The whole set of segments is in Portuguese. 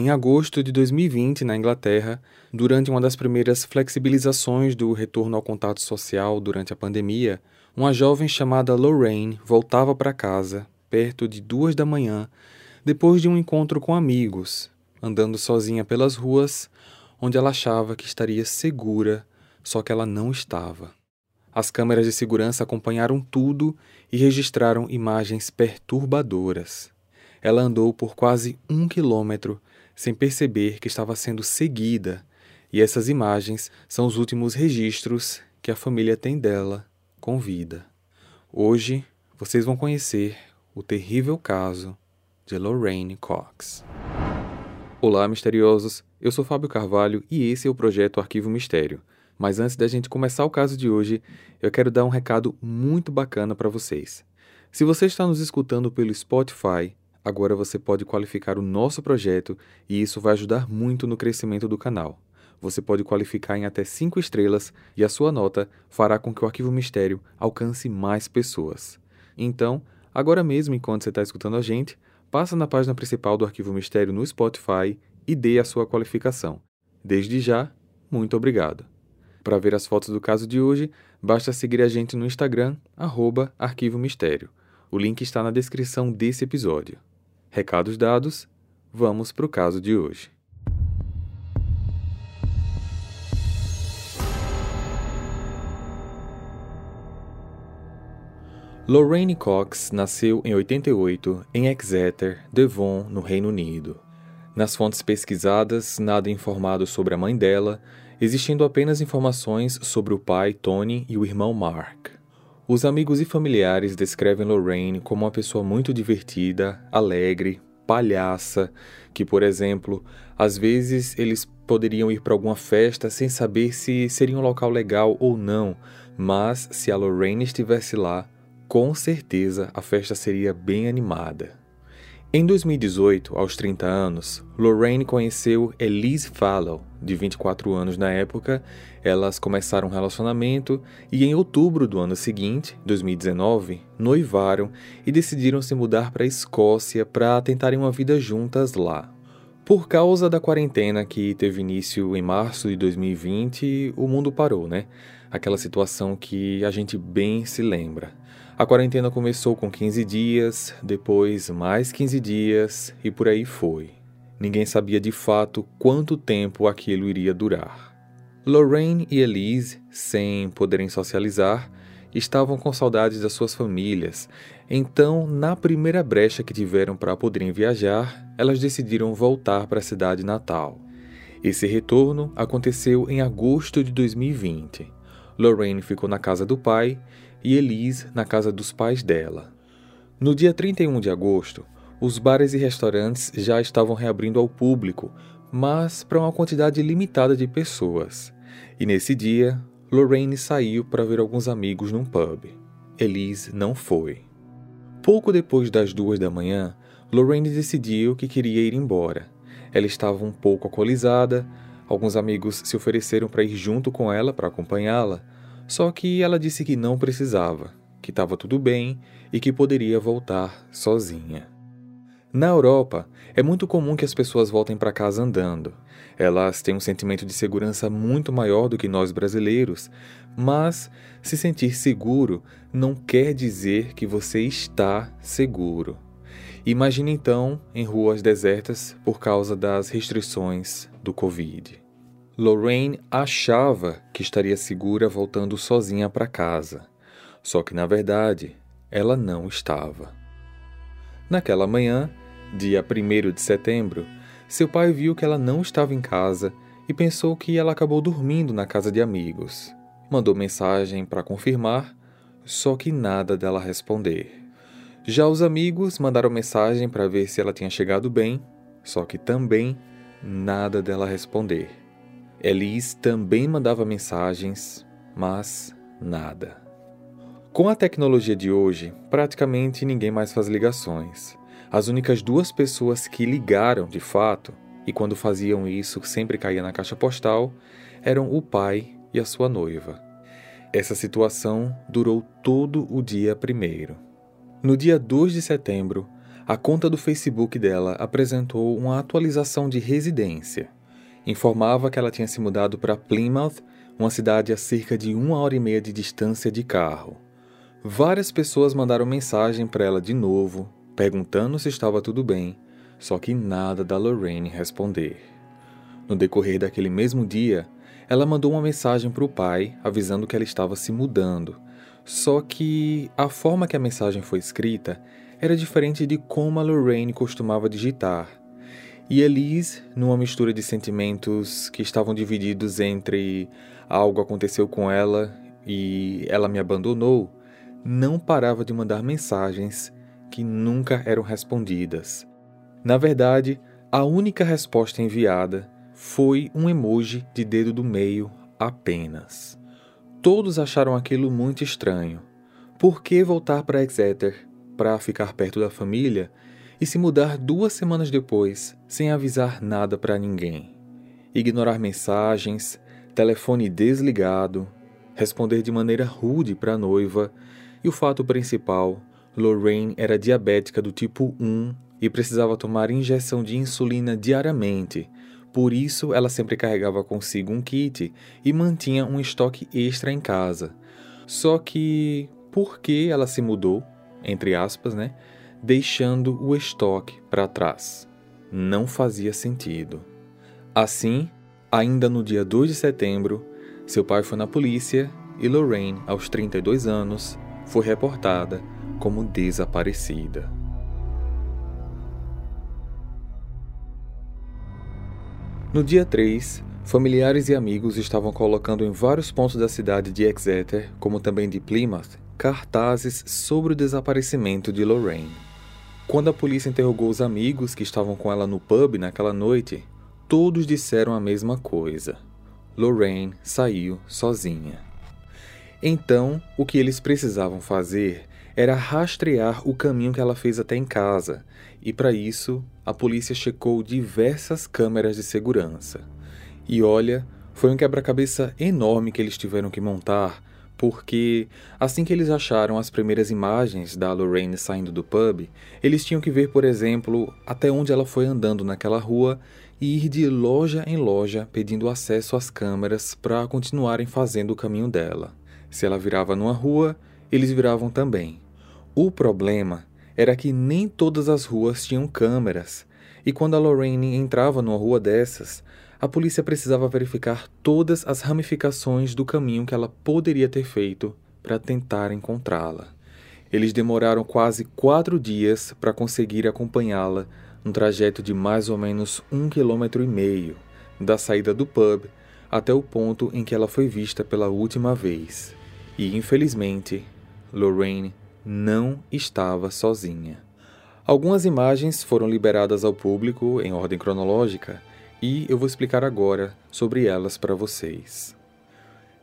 Em agosto de 2020, na Inglaterra, durante uma das primeiras flexibilizações do retorno ao contato social durante a pandemia, uma jovem chamada Lorraine voltava para casa, perto de duas da manhã, depois de um encontro com amigos, andando sozinha pelas ruas, onde ela achava que estaria segura, só que ela não estava. As câmeras de segurança acompanharam tudo e registraram imagens perturbadoras. Ela andou por quase um quilômetro sem perceber que estava sendo seguida, e essas imagens são os últimos registros que a família tem dela com vida. Hoje vocês vão conhecer o terrível caso de Lorraine Cox. Olá, misteriosos! Eu sou Fábio Carvalho e esse é o projeto Arquivo Mistério. Mas antes da gente começar o caso de hoje, eu quero dar um recado muito bacana para vocês. Se você está nos escutando pelo Spotify, agora você pode qualificar o nosso projeto e isso vai ajudar muito no crescimento do canal. Você pode qualificar em até 5 estrelas e a sua nota fará com que o Arquivo Mistério alcance mais pessoas. Então, agora mesmo, enquanto você está escutando a gente, passa na página principal do Arquivo Mistério no Spotify e dê a sua qualificação. Desde já, muito obrigado. Para ver as fotos do caso de hoje, basta seguir a gente no Instagram, arroba Arquivo Mistério. O link está na descrição desse episódio. Recados dados, vamos para o caso de hoje. Lorraine Cox nasceu em 88 em Exeter, Devon, no Reino Unido. Nas fontes pesquisadas, nada informado sobre a mãe dela existindo apenas informações sobre o pai Tony e o irmão Mark. Os amigos e familiares descrevem Lorraine como uma pessoa muito divertida, alegre, palhaça, que, por exemplo, às vezes eles poderiam ir para alguma festa sem saber se seria um local legal ou não, mas se a Lorraine estivesse lá, com certeza a festa seria bem animada. Em 2018, aos 30 anos, Lorraine conheceu Elise Fallow, de 24 anos na época. Elas começaram um relacionamento e, em outubro do ano seguinte, 2019, noivaram e decidiram se mudar para a Escócia para tentarem uma vida juntas lá. Por causa da quarentena que teve início em março de 2020, o mundo parou, né? Aquela situação que a gente bem se lembra. A quarentena começou com 15 dias, depois mais 15 dias e por aí foi. Ninguém sabia de fato quanto tempo aquilo iria durar. Lorraine e Elise, sem poderem socializar, estavam com saudades das suas famílias, então, na primeira brecha que tiveram para poderem viajar, elas decidiram voltar para a cidade natal. Esse retorno aconteceu em agosto de 2020. Lorraine ficou na casa do pai e Elise na casa dos pais dela. No dia 31 de agosto, os bares e restaurantes já estavam reabrindo ao público, mas para uma quantidade limitada de pessoas. E nesse dia, Lorraine saiu para ver alguns amigos num pub. Elise não foi. Pouco depois das duas da manhã, Lorraine decidiu que queria ir embora. Ela estava um pouco alcoolizada, alguns amigos se ofereceram para ir junto com ela para acompanhá-la, só que ela disse que não precisava, que estava tudo bem e que poderia voltar sozinha. Na Europa, é muito comum que as pessoas voltem para casa andando. Elas têm um sentimento de segurança muito maior do que nós brasileiros, mas se sentir seguro não quer dizer que você está seguro. Imagine então em ruas desertas por causa das restrições do Covid. Lorraine achava que estaria segura voltando sozinha para casa, só que na verdade ela não estava. Naquela manhã, dia 1 de setembro, seu pai viu que ela não estava em casa e pensou que ela acabou dormindo na casa de amigos. Mandou mensagem para confirmar, só que nada dela responder. Já os amigos mandaram mensagem para ver se ela tinha chegado bem, só que também nada dela responder. Elise também mandava mensagens, mas nada. Com a tecnologia de hoje, praticamente ninguém mais faz ligações. As únicas duas pessoas que ligaram de fato, e quando faziam isso sempre caía na caixa postal, eram o pai e a sua noiva. Essa situação durou todo o dia primeiro. No dia 2 de setembro, a conta do Facebook dela apresentou uma atualização de residência. Informava que ela tinha se mudado para Plymouth, uma cidade a cerca de uma hora e meia de distância de carro. Várias pessoas mandaram mensagem para ela de novo, perguntando se estava tudo bem, só que nada da Lorraine responder. No decorrer daquele mesmo dia, ela mandou uma mensagem para o pai avisando que ela estava se mudando. Só que a forma que a mensagem foi escrita era diferente de como a Lorraine costumava digitar. E Elise, numa mistura de sentimentos que estavam divididos entre algo aconteceu com ela e ela me abandonou, não parava de mandar mensagens que nunca eram respondidas. Na verdade, a única resposta enviada foi um emoji de dedo do meio apenas. Todos acharam aquilo muito estranho. Por que voltar para Exeter para ficar perto da família e se mudar duas semanas depois, sem avisar nada para ninguém. Ignorar mensagens, telefone desligado, responder de maneira rude para a noiva e o fato principal: Lorraine era diabética do tipo 1 e precisava tomar injeção de insulina diariamente. Por isso, ela sempre carregava consigo um kit e mantinha um estoque extra em casa. Só que, por que ela se mudou? entre aspas, né, deixando o estoque para trás. Não fazia sentido. Assim, ainda no dia 2 de setembro, seu pai foi na polícia e Lorraine, aos 32 anos, foi reportada como desaparecida. No dia 3, familiares e amigos estavam colocando em vários pontos da cidade de Exeter, como também de Plymouth, cartazes sobre o desaparecimento de Lorraine. Quando a polícia interrogou os amigos que estavam com ela no pub naquela noite, todos disseram a mesma coisa. Lorraine saiu sozinha. Então, o que eles precisavam fazer era rastrear o caminho que ela fez até em casa, e para isso a polícia checou diversas câmeras de segurança. E olha, foi um quebra-cabeça enorme que eles tiveram que montar porque assim que eles acharam as primeiras imagens da Lorraine saindo do pub, eles tinham que ver, por exemplo, até onde ela foi andando naquela rua e ir de loja em loja pedindo acesso às câmeras para continuarem fazendo o caminho dela. Se ela virava numa rua, eles viravam também. O problema era que nem todas as ruas tinham câmeras, e quando a Lorraine entrava numa rua dessas, a polícia precisava verificar todas as ramificações do caminho que ela poderia ter feito para tentar encontrá-la. Eles demoraram quase quatro dias para conseguir acompanhá-la num trajeto de mais ou menos um quilômetro e meio, da saída do pub até o ponto em que ela foi vista pela última vez. E, infelizmente, Lorraine não estava sozinha. Algumas imagens foram liberadas ao público em ordem cronológica e eu vou explicar agora sobre elas para vocês.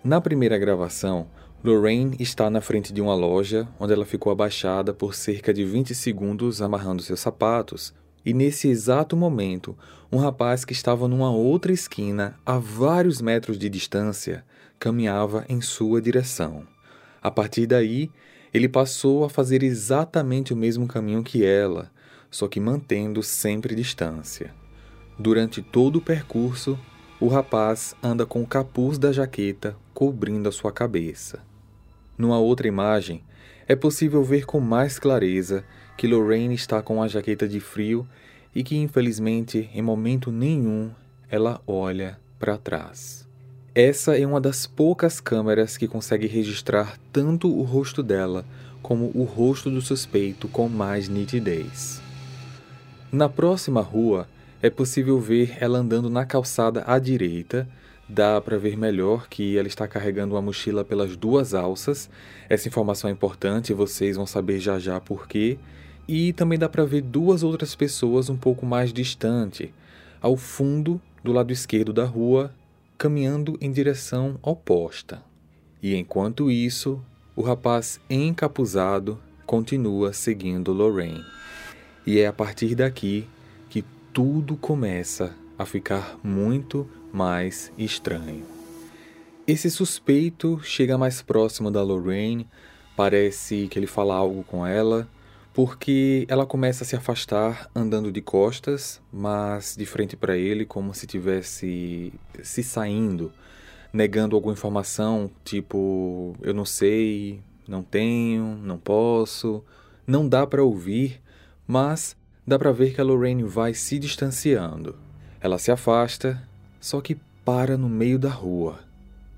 Na primeira gravação, Lorraine está na frente de uma loja onde ela ficou abaixada por cerca de 20 segundos amarrando seus sapatos, e nesse exato momento, um rapaz que estava numa outra esquina, a vários metros de distância, caminhava em sua direção. A partir daí, ele passou a fazer exatamente o mesmo caminho que ela, só que mantendo sempre distância. Durante todo o percurso, o rapaz anda com o capuz da jaqueta cobrindo a sua cabeça. Numa outra imagem, é possível ver com mais clareza que Lorraine está com a jaqueta de frio e que, infelizmente, em momento nenhum ela olha para trás. Essa é uma das poucas câmeras que consegue registrar tanto o rosto dela como o rosto do suspeito com mais nitidez. Na próxima rua, é possível ver ela andando na calçada à direita. Dá para ver melhor que ela está carregando uma mochila pelas duas alças. Essa informação é importante, vocês vão saber já já por quê. E também dá para ver duas outras pessoas um pouco mais distante, ao fundo do lado esquerdo da rua, caminhando em direção oposta. E enquanto isso, o rapaz encapuzado continua seguindo Lorraine. E é a partir daqui tudo começa a ficar muito mais estranho. Esse suspeito chega mais próximo da Lorraine, parece que ele fala algo com ela, porque ela começa a se afastar andando de costas, mas de frente para ele, como se tivesse se saindo, negando alguma informação, tipo eu não sei, não tenho, não posso, não dá para ouvir, mas dá para ver que a Lorraine vai se distanciando. Ela se afasta, só que para no meio da rua.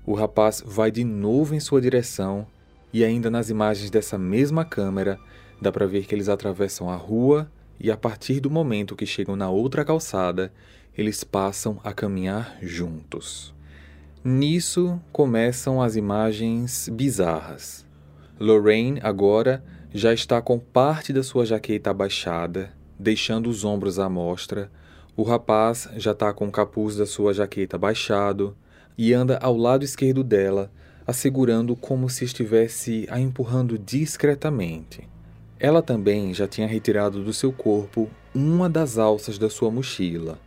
O rapaz vai de novo em sua direção e ainda nas imagens dessa mesma câmera dá para ver que eles atravessam a rua e a partir do momento que chegam na outra calçada, eles passam a caminhar juntos. Nisso começam as imagens bizarras. Lorraine agora já está com parte da sua jaqueta abaixada, deixando os ombros à mostra. O rapaz já está com o capuz da sua jaqueta baixado e anda ao lado esquerdo dela, assegurando como se estivesse a empurrando discretamente. Ela também já tinha retirado do seu corpo uma das alças da sua mochila.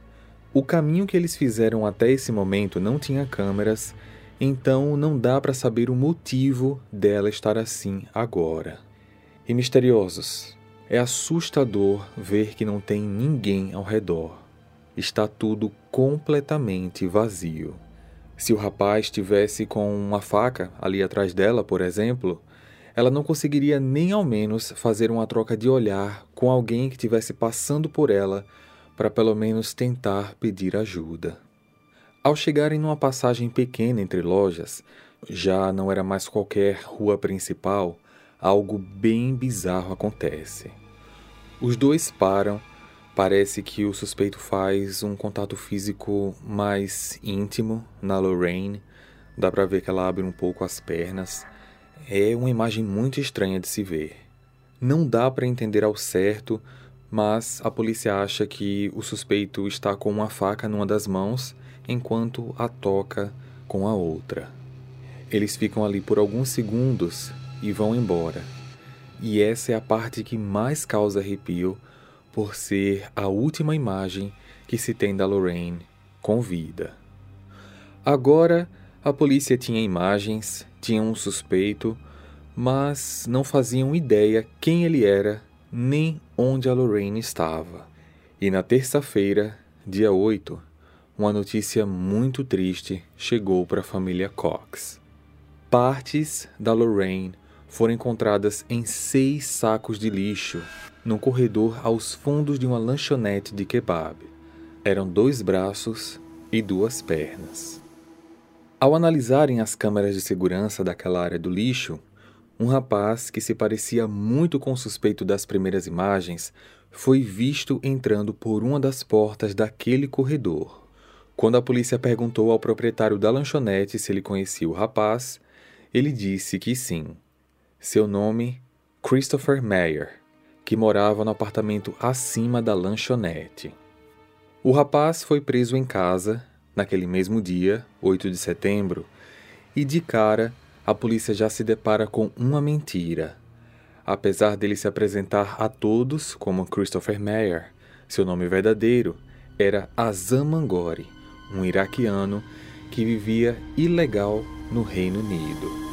O caminho que eles fizeram até esse momento não tinha câmeras, então não dá para saber o motivo dela estar assim agora. E misteriosos, é assustador ver que não tem ninguém ao redor. Está tudo completamente vazio. Se o rapaz estivesse com uma faca ali atrás dela, por exemplo, ela não conseguiria nem ao menos fazer uma troca de olhar com alguém que estivesse passando por ela para pelo menos tentar pedir ajuda. Ao chegarem numa passagem pequena entre lojas, já não era mais qualquer rua principal, algo bem bizarro acontece. Os dois param Parece que o suspeito faz um contato físico mais íntimo na Lorraine. Dá para ver que ela abre um pouco as pernas. É uma imagem muito estranha de se ver. Não dá para entender ao certo, mas a polícia acha que o suspeito está com uma faca numa das mãos enquanto a toca com a outra. Eles ficam ali por alguns segundos e vão embora. E essa é a parte que mais causa arrepio por ser a última imagem que se tem da Lorraine com vida. Agora, a polícia tinha imagens, tinha um suspeito, mas não faziam ideia quem ele era nem onde a Lorraine estava. E na terça-feira, dia 8, uma notícia muito triste chegou para a família Cox. Partes da Lorraine foram encontradas em seis sacos de lixo num corredor aos fundos de uma lanchonete de kebab. Eram dois braços e duas pernas. Ao analisarem as câmeras de segurança daquela área do lixo, um rapaz que se parecia muito com o suspeito das primeiras imagens foi visto entrando por uma das portas daquele corredor. Quando a polícia perguntou ao proprietário da lanchonete se ele conhecia o rapaz, ele disse que sim. Seu nome, Christopher Mayer que morava no apartamento acima da lanchonete. O rapaz foi preso em casa naquele mesmo dia, 8 de setembro, e de cara a polícia já se depara com uma mentira. Apesar dele se apresentar a todos como Christopher Mayer, seu nome verdadeiro era Azam Mangori, um iraquiano que vivia ilegal no Reino Unido.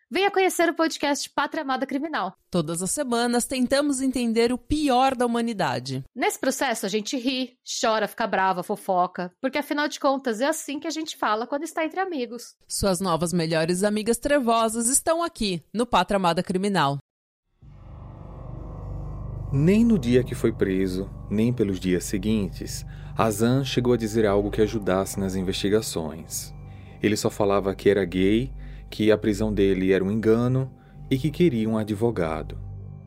venha conhecer o podcast Pátria Amada Criminal. Todas as semanas tentamos entender o pior da humanidade. Nesse processo a gente ri, chora, fica brava, fofoca, porque afinal de contas é assim que a gente fala quando está entre amigos. Suas novas melhores amigas trevosas estão aqui no Pátria Amada Criminal. Nem no dia que foi preso, nem pelos dias seguintes, Azan chegou a dizer algo que ajudasse nas investigações. Ele só falava que era gay, que a prisão dele era um engano e que queria um advogado.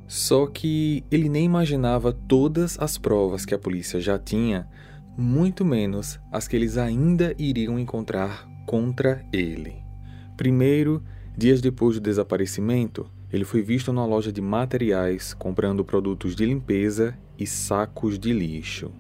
Só que ele nem imaginava todas as provas que a polícia já tinha, muito menos as que eles ainda iriam encontrar contra ele. Primeiro, dias depois do desaparecimento, ele foi visto na loja de materiais comprando produtos de limpeza e sacos de lixo.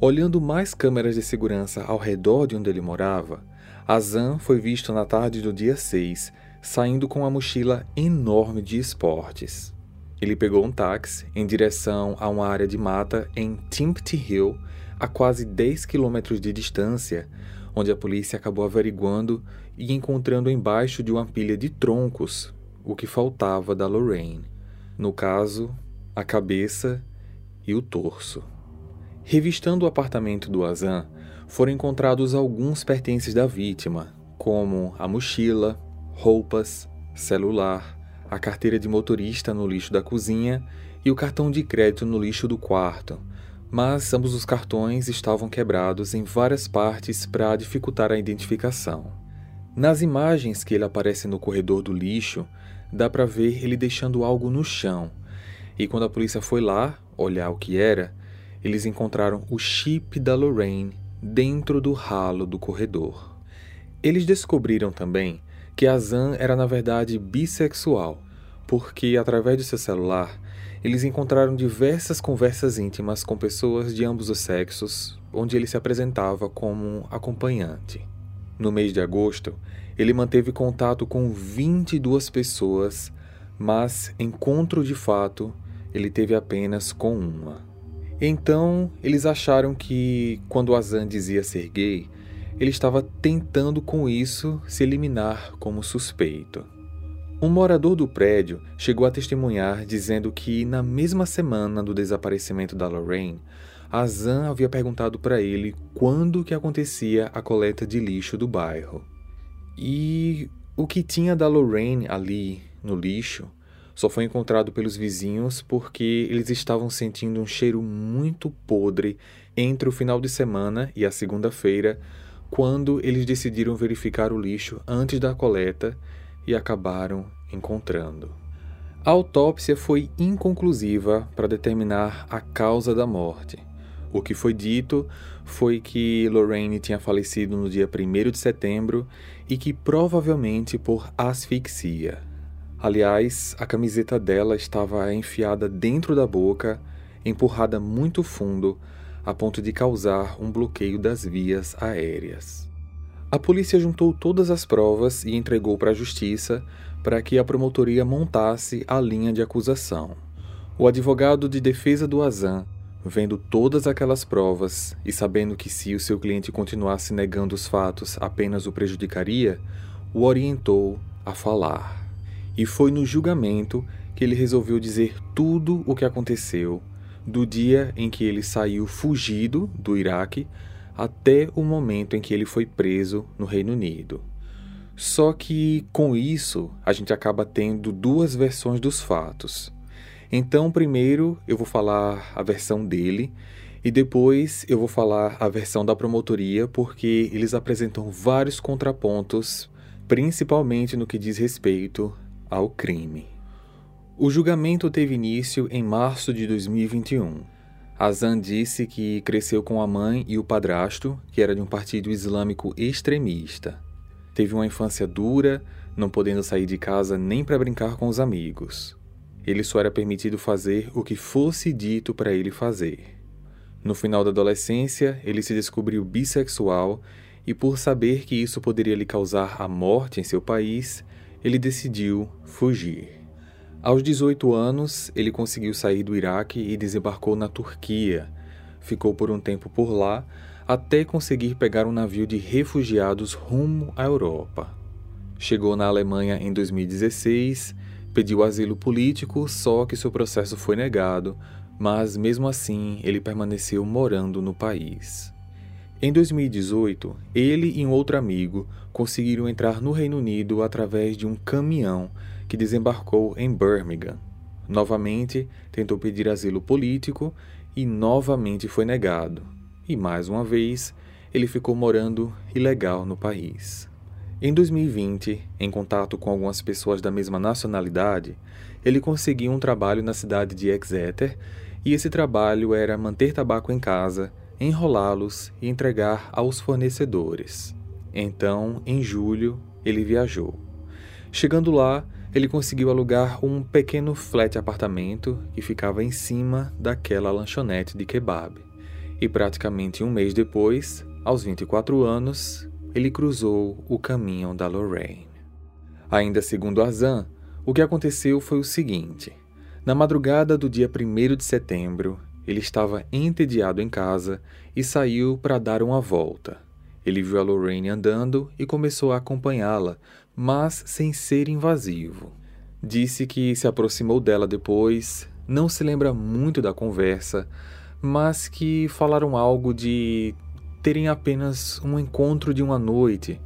Olhando mais câmeras de segurança ao redor de onde ele morava, Azan foi visto na tarde do dia 6 saindo com uma mochila enorme de esportes. Ele pegou um táxi em direção a uma área de mata em Timpty Hill, a quase 10 quilômetros de distância, onde a polícia acabou averiguando e encontrando embaixo de uma pilha de troncos o que faltava da Lorraine. No caso, a cabeça e o torso. Revistando o apartamento do Azan, foram encontrados alguns pertences da vítima, como a mochila, roupas, celular, a carteira de motorista no lixo da cozinha e o cartão de crédito no lixo do quarto. Mas ambos os cartões estavam quebrados em várias partes para dificultar a identificação. Nas imagens que ele aparece no corredor do lixo, dá para ver ele deixando algo no chão. E quando a polícia foi lá olhar o que era, eles encontraram o chip da Lorraine dentro do ralo do corredor. Eles descobriram também que a Zan era na verdade bissexual, porque através de seu celular eles encontraram diversas conversas íntimas com pessoas de ambos os sexos, onde ele se apresentava como acompanhante. No mês de agosto, ele manteve contato com 22 pessoas, mas encontro de fato ele teve apenas com uma. Então, eles acharam que, quando Azan dizia ser gay, ele estava tentando com isso se eliminar como suspeito. Um morador do prédio chegou a testemunhar dizendo que, na mesma semana do desaparecimento da Lorraine, Azan havia perguntado para ele quando que acontecia a coleta de lixo do bairro. E o que tinha da Lorraine ali no lixo só foi encontrado pelos vizinhos porque eles estavam sentindo um cheiro muito podre entre o final de semana e a segunda-feira, quando eles decidiram verificar o lixo antes da coleta e acabaram encontrando. A autópsia foi inconclusiva para determinar a causa da morte. O que foi dito foi que Lorraine tinha falecido no dia 1 de setembro e que provavelmente por asfixia. Aliás, a camiseta dela estava enfiada dentro da boca, empurrada muito fundo, a ponto de causar um bloqueio das vias aéreas. A polícia juntou todas as provas e entregou para a justiça para que a promotoria montasse a linha de acusação. O advogado de defesa do Azan, vendo todas aquelas provas e sabendo que se o seu cliente continuasse negando os fatos apenas o prejudicaria, o orientou a falar. E foi no julgamento que ele resolveu dizer tudo o que aconteceu, do dia em que ele saiu fugido do Iraque até o momento em que ele foi preso no Reino Unido. Só que com isso a gente acaba tendo duas versões dos fatos. Então, primeiro eu vou falar a versão dele e depois eu vou falar a versão da promotoria, porque eles apresentam vários contrapontos, principalmente no que diz respeito ao crime. O julgamento teve início em março de 2021. Azan disse que cresceu com a mãe e o padrasto, que era de um partido islâmico extremista. Teve uma infância dura, não podendo sair de casa nem para brincar com os amigos. Ele só era permitido fazer o que fosse dito para ele fazer. No final da adolescência, ele se descobriu bissexual e, por saber que isso poderia lhe causar a morte em seu país, ele decidiu fugir. Aos 18 anos, ele conseguiu sair do Iraque e desembarcou na Turquia. Ficou por um tempo por lá, até conseguir pegar um navio de refugiados rumo à Europa. Chegou na Alemanha em 2016, pediu asilo político, só que seu processo foi negado, mas mesmo assim ele permaneceu morando no país. Em 2018, ele e um outro amigo conseguiram entrar no Reino Unido através de um caminhão que desembarcou em Birmingham. Novamente tentou pedir asilo político e novamente foi negado. E mais uma vez, ele ficou morando ilegal no país. Em 2020, em contato com algumas pessoas da mesma nacionalidade, ele conseguiu um trabalho na cidade de Exeter e esse trabalho era manter tabaco em casa, enrolá-los e entregar aos fornecedores. Então, em julho, ele viajou. Chegando lá, ele conseguiu alugar um pequeno flat apartamento que ficava em cima daquela lanchonete de kebab. E praticamente um mês depois, aos 24 anos, ele cruzou o caminho da Lorraine. Ainda segundo Azan, o que aconteceu foi o seguinte: Na madrugada do dia 1 de setembro, ele estava entediado em casa e saiu para dar uma volta. Ele viu a Lorraine andando e começou a acompanhá-la, mas sem ser invasivo. Disse que se aproximou dela depois, não se lembra muito da conversa, mas que falaram algo de terem apenas um encontro de uma noite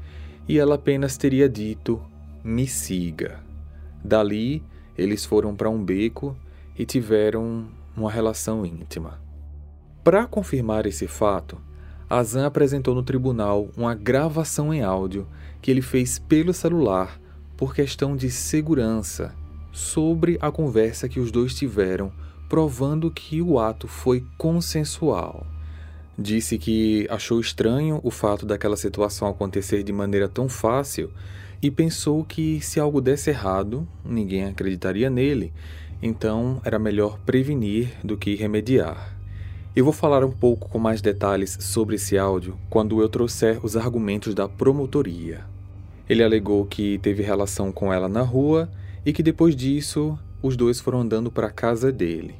e ela apenas teria dito: me siga. Dali, eles foram para um beco e tiveram uma relação íntima. Para confirmar esse fato, Azan apresentou no tribunal uma gravação em áudio que ele fez pelo celular por questão de segurança sobre a conversa que os dois tiveram, provando que o ato foi consensual. Disse que achou estranho o fato daquela situação acontecer de maneira tão fácil e pensou que se algo desse errado, ninguém acreditaria nele, então era melhor prevenir do que remediar. Eu vou falar um pouco com mais detalhes sobre esse áudio quando eu trouxer os argumentos da promotoria. Ele alegou que teve relação com ela na rua e que depois disso os dois foram andando para a casa dele.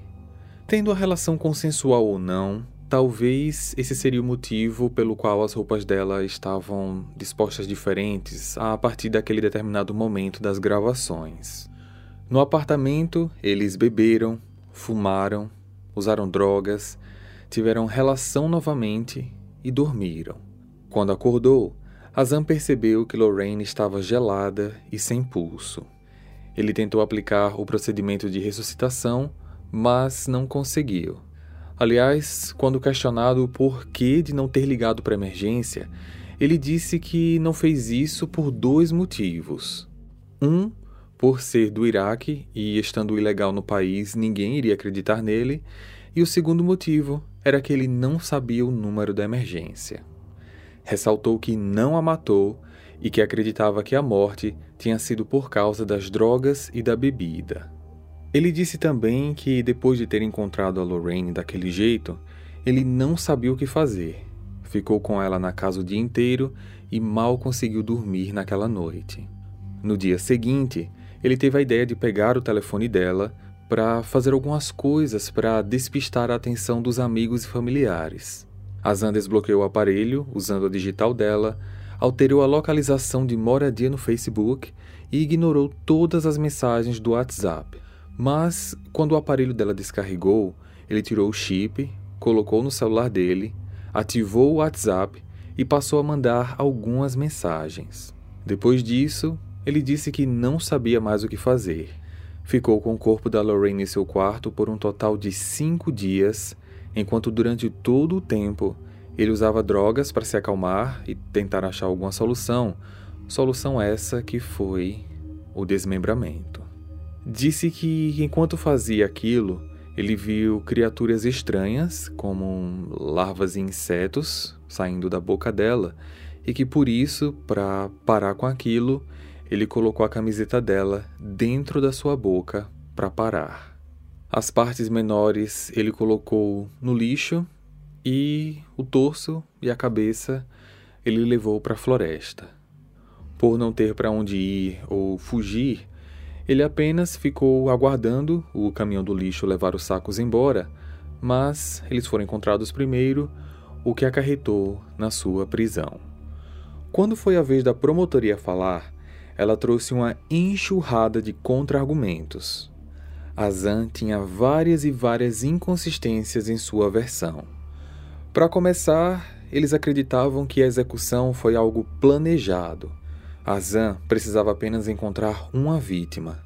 Tendo a relação consensual ou não, Talvez esse seria o motivo pelo qual as roupas dela estavam dispostas diferentes a partir daquele determinado momento das gravações. No apartamento, eles beberam, fumaram, usaram drogas, tiveram relação novamente e dormiram. Quando acordou, Azam percebeu que Lorraine estava gelada e sem pulso. Ele tentou aplicar o procedimento de ressuscitação, mas não conseguiu. Aliás, quando questionado o porquê de não ter ligado para emergência, ele disse que não fez isso por dois motivos. Um, por ser do Iraque e estando ilegal no país, ninguém iria acreditar nele, e o segundo motivo era que ele não sabia o número da emergência. Ressaltou que não a matou e que acreditava que a morte tinha sido por causa das drogas e da bebida. Ele disse também que depois de ter encontrado a Lorraine daquele jeito, ele não sabia o que fazer. Ficou com ela na casa o dia inteiro e mal conseguiu dormir naquela noite. No dia seguinte, ele teve a ideia de pegar o telefone dela para fazer algumas coisas para despistar a atenção dos amigos e familiares. Azan desbloqueou o aparelho usando a digital dela, alterou a localização de moradia no Facebook e ignorou todas as mensagens do WhatsApp. Mas, quando o aparelho dela descarregou, ele tirou o chip, colocou no celular dele, ativou o WhatsApp e passou a mandar algumas mensagens. Depois disso, ele disse que não sabia mais o que fazer. Ficou com o corpo da Lorraine em seu quarto por um total de cinco dias, enquanto durante todo o tempo ele usava drogas para se acalmar e tentar achar alguma solução. Solução essa que foi o desmembramento. Disse que enquanto fazia aquilo, ele viu criaturas estranhas, como larvas e insetos, saindo da boca dela, e que por isso, para parar com aquilo, ele colocou a camiseta dela dentro da sua boca para parar. As partes menores ele colocou no lixo e o torso e a cabeça ele levou para a floresta. Por não ter para onde ir ou fugir, ele apenas ficou aguardando o caminhão do lixo levar os sacos embora, mas eles foram encontrados primeiro, o que acarretou na sua prisão. Quando foi a vez da promotoria falar, ela trouxe uma enxurrada de contra-argumentos. Azan tinha várias e várias inconsistências em sua versão. Para começar, eles acreditavam que a execução foi algo planejado Azan precisava apenas encontrar uma vítima.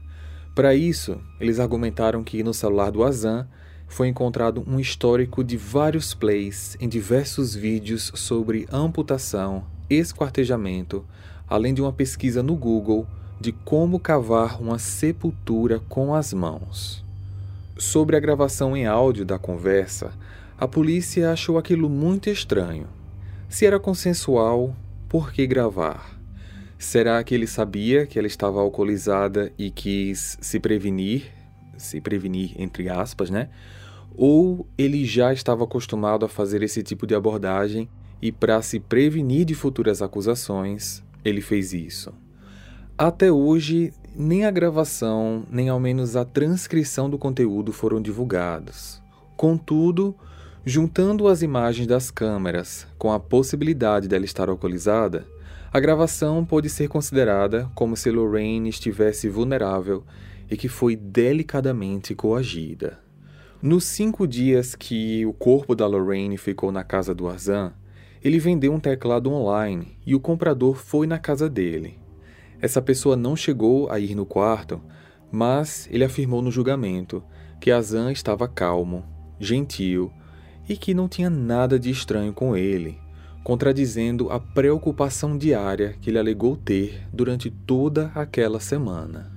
Para isso, eles argumentaram que no celular do Azan foi encontrado um histórico de vários plays em diversos vídeos sobre amputação, esquartejamento, além de uma pesquisa no Google de como cavar uma sepultura com as mãos. Sobre a gravação em áudio da conversa, a polícia achou aquilo muito estranho. Se era consensual, por que gravar? Será que ele sabia que ela estava alcoolizada e quis se prevenir, se prevenir entre aspas, né? Ou ele já estava acostumado a fazer esse tipo de abordagem e para se prevenir de futuras acusações, ele fez isso. Até hoje, nem a gravação, nem ao menos a transcrição do conteúdo foram divulgados. Contudo, juntando as imagens das câmeras com a possibilidade dela estar alcoolizada, a gravação pode ser considerada como se Lorraine estivesse vulnerável e que foi delicadamente coagida. Nos cinco dias que o corpo da Lorraine ficou na casa do Arzan, ele vendeu um teclado online e o comprador foi na casa dele. Essa pessoa não chegou a ir no quarto, mas ele afirmou no julgamento que Azan estava calmo, gentil e que não tinha nada de estranho com ele, contradizendo a preocupação diária que ele alegou ter durante toda aquela semana.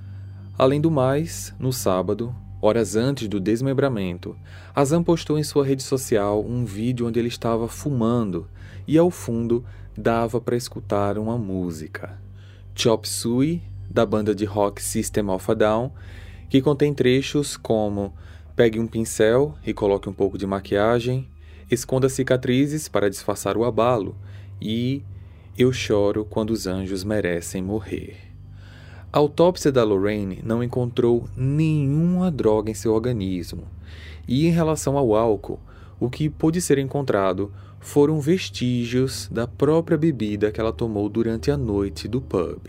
Além do mais, no sábado, horas antes do desmembramento, Azan postou em sua rede social um vídeo onde ele estava fumando e ao fundo dava para escutar uma música. Chop Suey, da banda de rock System of a Down, que contém trechos como Pegue um pincel e coloque um pouco de maquiagem, esconda cicatrizes para disfarçar o abalo e Eu choro quando os anjos merecem morrer. A autópsia da Lorraine não encontrou nenhuma droga em seu organismo, e em relação ao álcool, o que pôde ser encontrado foram vestígios da própria bebida que ela tomou durante a noite do pub.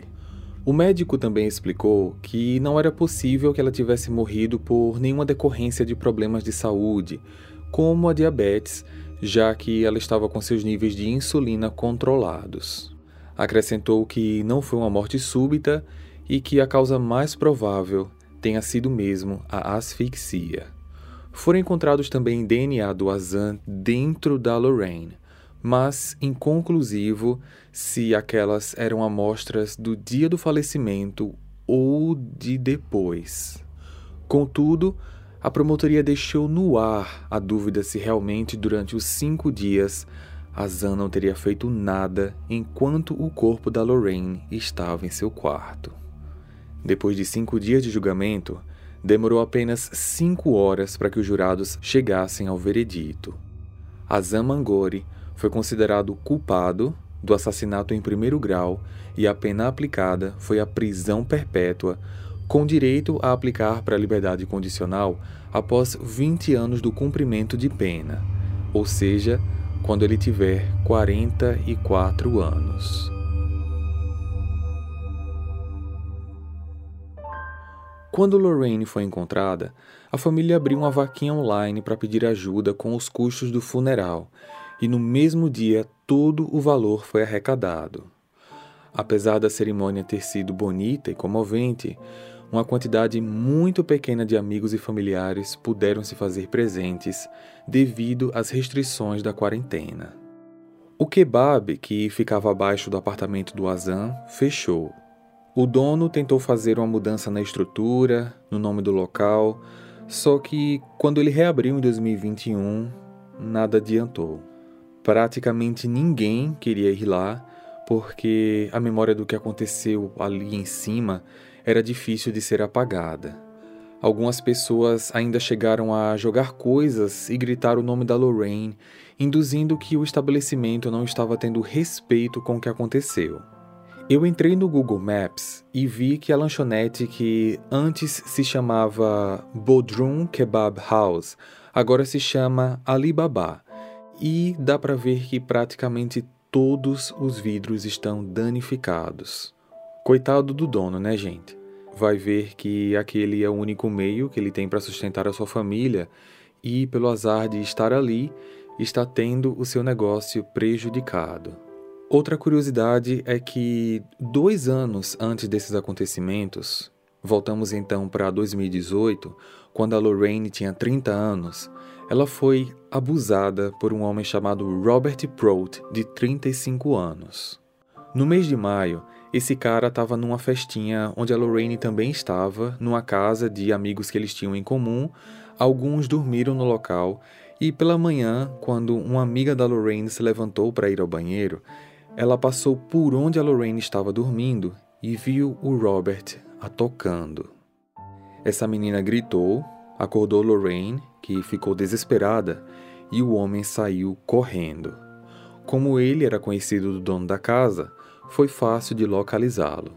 O médico também explicou que não era possível que ela tivesse morrido por nenhuma decorrência de problemas de saúde, como a diabetes, já que ela estava com seus níveis de insulina controlados. Acrescentou que não foi uma morte súbita e que a causa mais provável tenha sido mesmo a asfixia. Foram encontrados também DNA do Azan dentro da Lorraine, mas inconclusivo se aquelas eram amostras do dia do falecimento ou de depois. Contudo, a promotoria deixou no ar a dúvida se realmente durante os cinco dias Azan não teria feito nada enquanto o corpo da Lorraine estava em seu quarto. Depois de cinco dias de julgamento, demorou apenas cinco horas para que os jurados chegassem ao veredito. Azam Mangori foi considerado culpado do assassinato em primeiro grau e a pena aplicada foi a prisão perpétua, com direito a aplicar para a liberdade condicional após 20 anos do cumprimento de pena, ou seja, quando ele tiver 44 anos. Quando Lorraine foi encontrada, a família abriu uma vaquinha online para pedir ajuda com os custos do funeral, e no mesmo dia todo o valor foi arrecadado. Apesar da cerimônia ter sido bonita e comovente, uma quantidade muito pequena de amigos e familiares puderam se fazer presentes devido às restrições da quarentena. O kebab, que ficava abaixo do apartamento do Azam, fechou o dono tentou fazer uma mudança na estrutura, no nome do local, só que quando ele reabriu em 2021, nada adiantou. Praticamente ninguém queria ir lá, porque a memória do que aconteceu ali em cima era difícil de ser apagada. Algumas pessoas ainda chegaram a jogar coisas e gritar o nome da Lorraine, induzindo que o estabelecimento não estava tendo respeito com o que aconteceu. Eu entrei no Google Maps e vi que a lanchonete que antes se chamava Bodrum Kebab House agora se chama Alibaba. E dá para ver que praticamente todos os vidros estão danificados. Coitado do dono, né, gente? Vai ver que aquele é o único meio que ele tem para sustentar a sua família e, pelo azar de estar ali, está tendo o seu negócio prejudicado. Outra curiosidade é que dois anos antes desses acontecimentos, voltamos então para 2018, quando a Lorraine tinha 30 anos, ela foi abusada por um homem chamado Robert Prout, de 35 anos. No mês de maio, esse cara estava numa festinha onde a Lorraine também estava, numa casa de amigos que eles tinham em comum. Alguns dormiram no local e pela manhã, quando uma amiga da Lorraine se levantou para ir ao banheiro, ela passou por onde a Lorraine estava dormindo e viu o Robert a tocando. Essa menina gritou, acordou Lorraine, que ficou desesperada, e o homem saiu correndo. Como ele era conhecido do dono da casa, foi fácil de localizá-lo.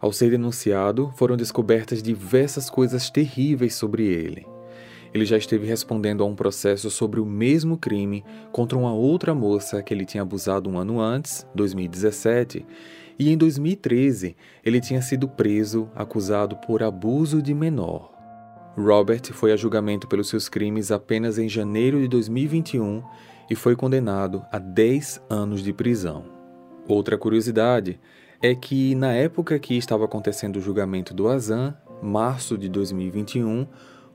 Ao ser denunciado, foram descobertas diversas coisas terríveis sobre ele. Ele já esteve respondendo a um processo sobre o mesmo crime contra uma outra moça que ele tinha abusado um ano antes, 2017, e em 2013 ele tinha sido preso acusado por abuso de menor. Robert foi a julgamento pelos seus crimes apenas em janeiro de 2021 e foi condenado a 10 anos de prisão. Outra curiosidade é que, na época que estava acontecendo o julgamento do Azan, março de 2021,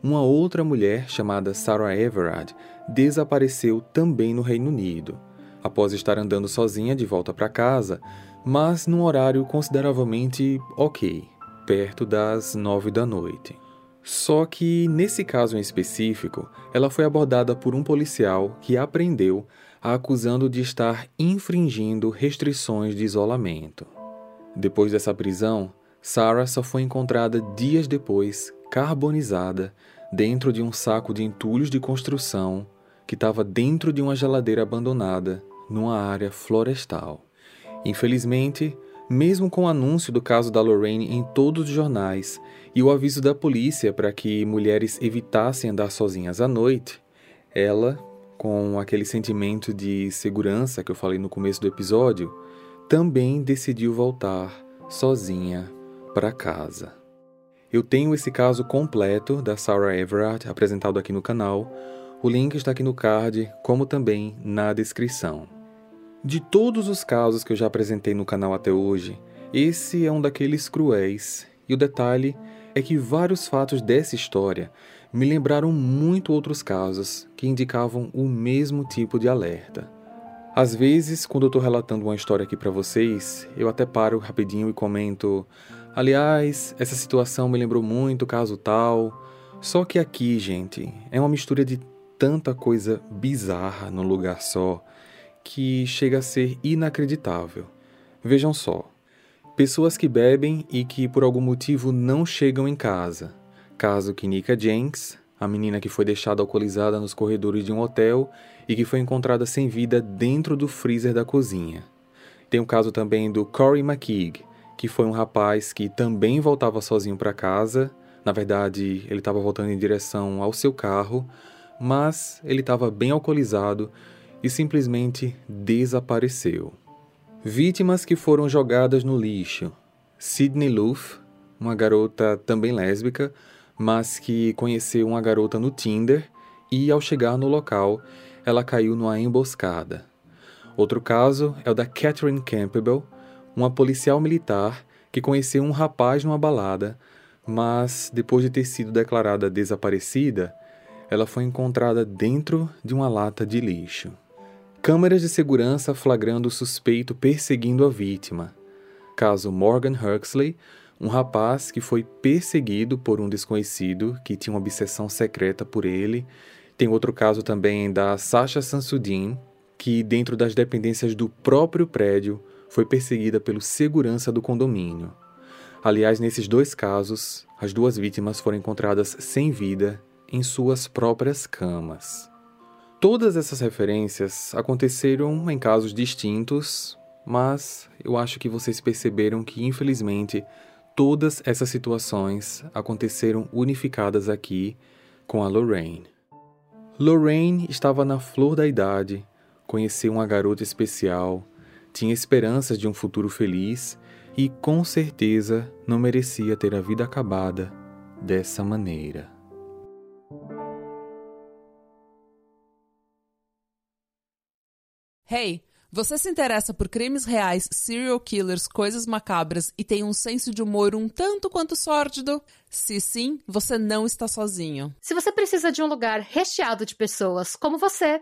uma outra mulher chamada Sarah Everard desapareceu também no Reino Unido. Após estar andando sozinha de volta para casa, mas num horário consideravelmente ok, perto das nove da noite. Só que, nesse caso em específico, ela foi abordada por um policial que a prendeu, a acusando de estar infringindo restrições de isolamento. Depois dessa prisão, Sarah só foi encontrada dias depois, carbonizada, dentro de um saco de entulhos de construção que estava dentro de uma geladeira abandonada, numa área florestal. Infelizmente, mesmo com o anúncio do caso da Lorraine em todos os jornais e o aviso da polícia para que mulheres evitassem andar sozinhas à noite, ela, com aquele sentimento de segurança que eu falei no começo do episódio, também decidiu voltar sozinha para casa. Eu tenho esse caso completo da Sarah Everard apresentado aqui no canal. O link está aqui no card, como também na descrição. De todos os casos que eu já apresentei no canal até hoje, esse é um daqueles cruéis, e o detalhe é que vários fatos dessa história me lembraram muito outros casos que indicavam o mesmo tipo de alerta. Às vezes, quando eu estou relatando uma história aqui para vocês, eu até paro rapidinho e comento: aliás, essa situação me lembrou muito caso tal. Só que aqui, gente, é uma mistura de tanta coisa bizarra num lugar só que chega a ser inacreditável. Vejam só: pessoas que bebem e que por algum motivo não chegam em casa. Caso que Nika Jenks, a menina que foi deixada alcoolizada nos corredores de um hotel e que foi encontrada sem vida dentro do freezer da cozinha. Tem o caso também do Corey McKeague, que foi um rapaz que também voltava sozinho para casa. Na verdade, ele estava voltando em direção ao seu carro, mas ele estava bem alcoolizado e simplesmente desapareceu. Vítimas que foram jogadas no lixo. Sidney Luff, uma garota também lésbica, mas que conheceu uma garota no Tinder e, ao chegar no local, ela caiu numa emboscada. Outro caso é o da Catherine Campbell, uma policial militar que conheceu um rapaz numa balada, mas depois de ter sido declarada desaparecida, ela foi encontrada dentro de uma lata de lixo. Câmeras de segurança flagrando o suspeito perseguindo a vítima. Caso Morgan Huxley, um rapaz que foi perseguido por um desconhecido que tinha uma obsessão secreta por ele. Tem outro caso também da Sasha Sansudin, que dentro das dependências do próprio prédio foi perseguida pelo segurança do condomínio. Aliás, nesses dois casos, as duas vítimas foram encontradas sem vida em suas próprias camas. Todas essas referências aconteceram em casos distintos, mas eu acho que vocês perceberam que, infelizmente, todas essas situações aconteceram unificadas aqui com a Lorraine. Lorraine estava na flor da idade, conheceu uma garota especial, tinha esperanças de um futuro feliz e com certeza não merecia ter a vida acabada dessa maneira. Hey, você se interessa por crimes reais, serial killers, coisas macabras e tem um senso de humor um tanto quanto sórdido? Se sim, você não está sozinho. Se você precisa de um lugar recheado de pessoas como você,